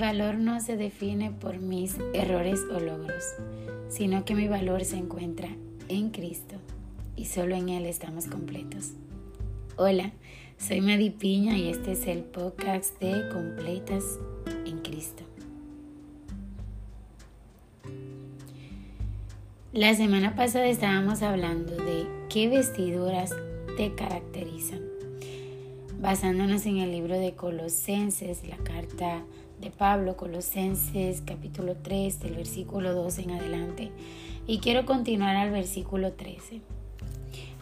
valor no se define por mis errores o logros, sino que mi valor se encuentra en Cristo y solo en Él estamos completos. Hola, soy Madi Piña y este es el podcast de Completas en Cristo. La semana pasada estábamos hablando de qué vestiduras te caracterizan, basándonos en el libro de Colosenses, la carta de Pablo, Colosenses capítulo 3, del versículo 2 en adelante. Y quiero continuar al versículo 13.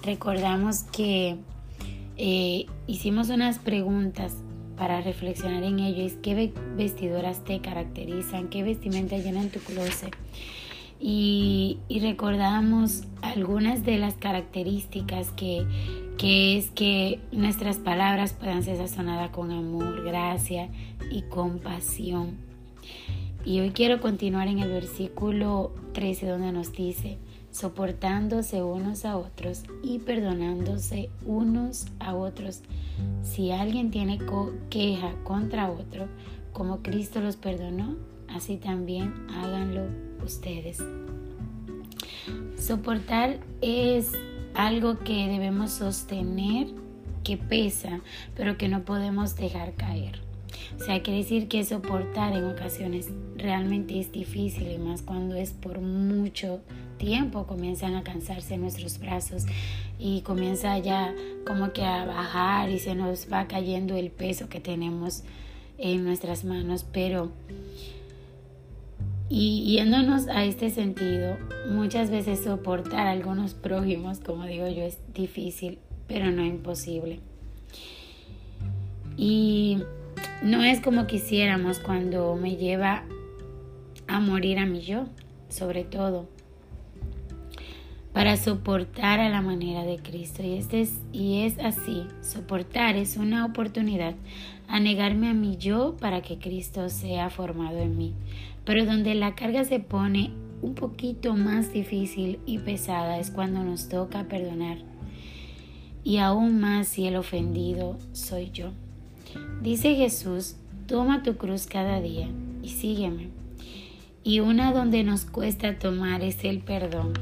Recordamos que eh, hicimos unas preguntas para reflexionar en ello. Es qué vestiduras te caracterizan, qué vestimenta llenan tu closet y, recordamos algunas de las características que, que es que nuestras palabras puedan ser sazonadas con amor, gracia y compasión. Y hoy quiero continuar en el versículo 13 donde nos dice, soportándose unos a otros y perdonándose unos a otros. Si alguien tiene queja contra otro, como Cristo los perdonó, así también háganlo ustedes. Soportar es algo que debemos sostener, que pesa, pero que no podemos dejar caer. O sea, quiere decir que soportar en ocasiones realmente es difícil y más cuando es por mucho tiempo comienzan a cansarse nuestros brazos y comienza ya como que a bajar y se nos va cayendo el peso que tenemos en nuestras manos, pero y yéndonos a este sentido, muchas veces soportar a algunos prójimos, como digo yo, es difícil, pero no imposible. Y no es como quisiéramos cuando me lleva a morir a mí yo, sobre todo, para soportar a la manera de Cristo. Y, este es, así, soportar es una oportunidad a negarme a mí yo para que Cristo sea formado en mí pero donde la carga se pone un poquito más difícil y pesada es cuando nos toca perdonar. Y aún más si el ofendido soy yo. Dice Jesús, toma tu cruz cada día y sígueme. Y una donde nos cuesta tomar es el perdón.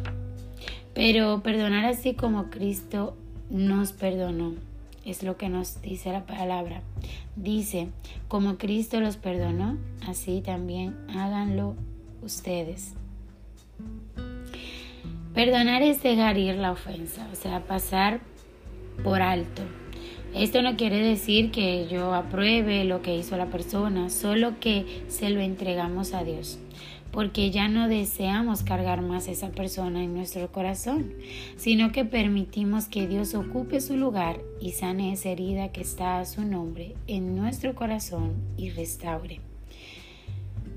Pero perdonar así como Cristo nos perdonó es lo que nos dice la palabra. Dice, como Cristo los perdonó, así también háganlo ustedes. Perdonar es dejar ir la ofensa, o sea, pasar por alto. Esto no quiere decir que yo apruebe lo que hizo la persona, solo que se lo entregamos a Dios porque ya no deseamos cargar más a esa persona en nuestro corazón, sino que permitimos que Dios ocupe su lugar y sane esa herida que está a su nombre en nuestro corazón y restaure.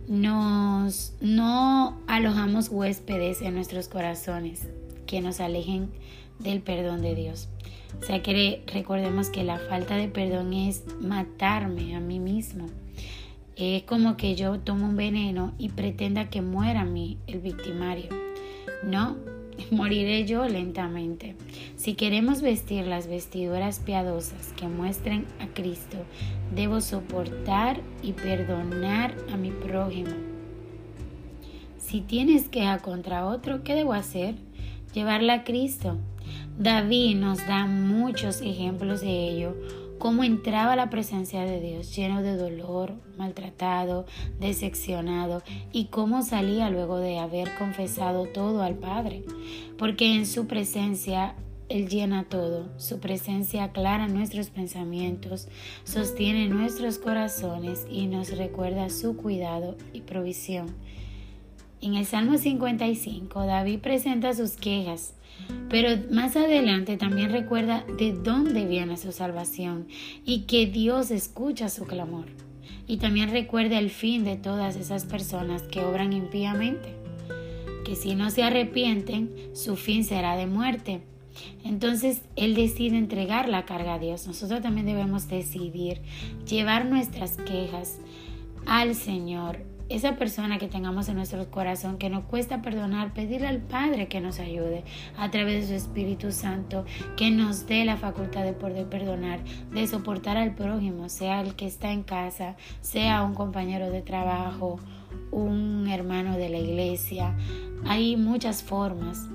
Nos, no alojamos huéspedes en nuestros corazones que nos alejen del perdón de Dios. O sea que recordemos que la falta de perdón es matarme a mí mismo es como que yo tomo un veneno y pretenda que muera mí el victimario. No, moriré yo lentamente. Si queremos vestir las vestiduras piadosas que muestren a Cristo, debo soportar y perdonar a mi prójimo. Si tienes queja contra otro, ¿qué debo hacer? Llevarla a Cristo. David nos da muchos ejemplos de ello cómo entraba la presencia de Dios lleno de dolor, maltratado, decepcionado y cómo salía luego de haber confesado todo al Padre, porque en su presencia Él llena todo, su presencia aclara nuestros pensamientos, sostiene nuestros corazones y nos recuerda su cuidado y provisión. En el Salmo 55, David presenta sus quejas pero más adelante también recuerda de dónde viene su salvación y que Dios escucha su clamor. Y también recuerda el fin de todas esas personas que obran impíamente, que si no se arrepienten, su fin será de muerte. Entonces Él decide entregar la carga a Dios. Nosotros también debemos decidir llevar nuestras quejas al Señor esa persona que tengamos en nuestro corazón que nos cuesta perdonar, pedirle al Padre que nos ayude a través de su Espíritu Santo, que nos dé la facultad de poder perdonar, de soportar al prójimo, sea el que está en casa, sea un compañero de trabajo, un hermano de la iglesia. Hay muchas formas.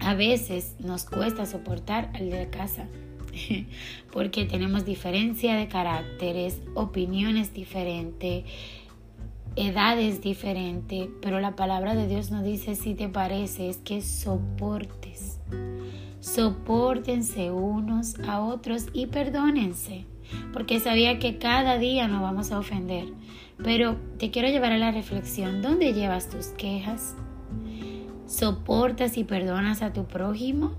A veces nos cuesta soportar al de casa porque tenemos diferencia de caracteres, opiniones diferentes edades diferentes, pero la palabra de Dios nos dice, si te parece, es que soportes. Soportense unos a otros y perdónense, porque sabía que cada día nos vamos a ofender. Pero te quiero llevar a la reflexión, ¿dónde llevas tus quejas? ¿Soportas y perdonas a tu prójimo?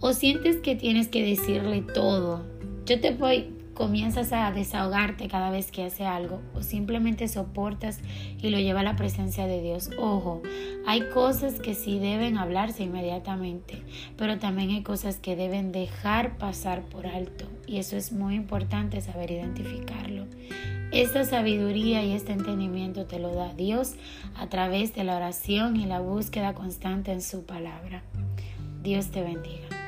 ¿O sientes que tienes que decirle todo? Yo te voy, comienzas a desahogarte cada vez que hace algo o simplemente soportas y lo lleva a la presencia de Dios. Ojo, hay cosas que sí deben hablarse inmediatamente, pero también hay cosas que deben dejar pasar por alto y eso es muy importante saber identificarlo. Esta sabiduría y este entendimiento te lo da Dios a través de la oración y la búsqueda constante en su palabra. Dios te bendiga.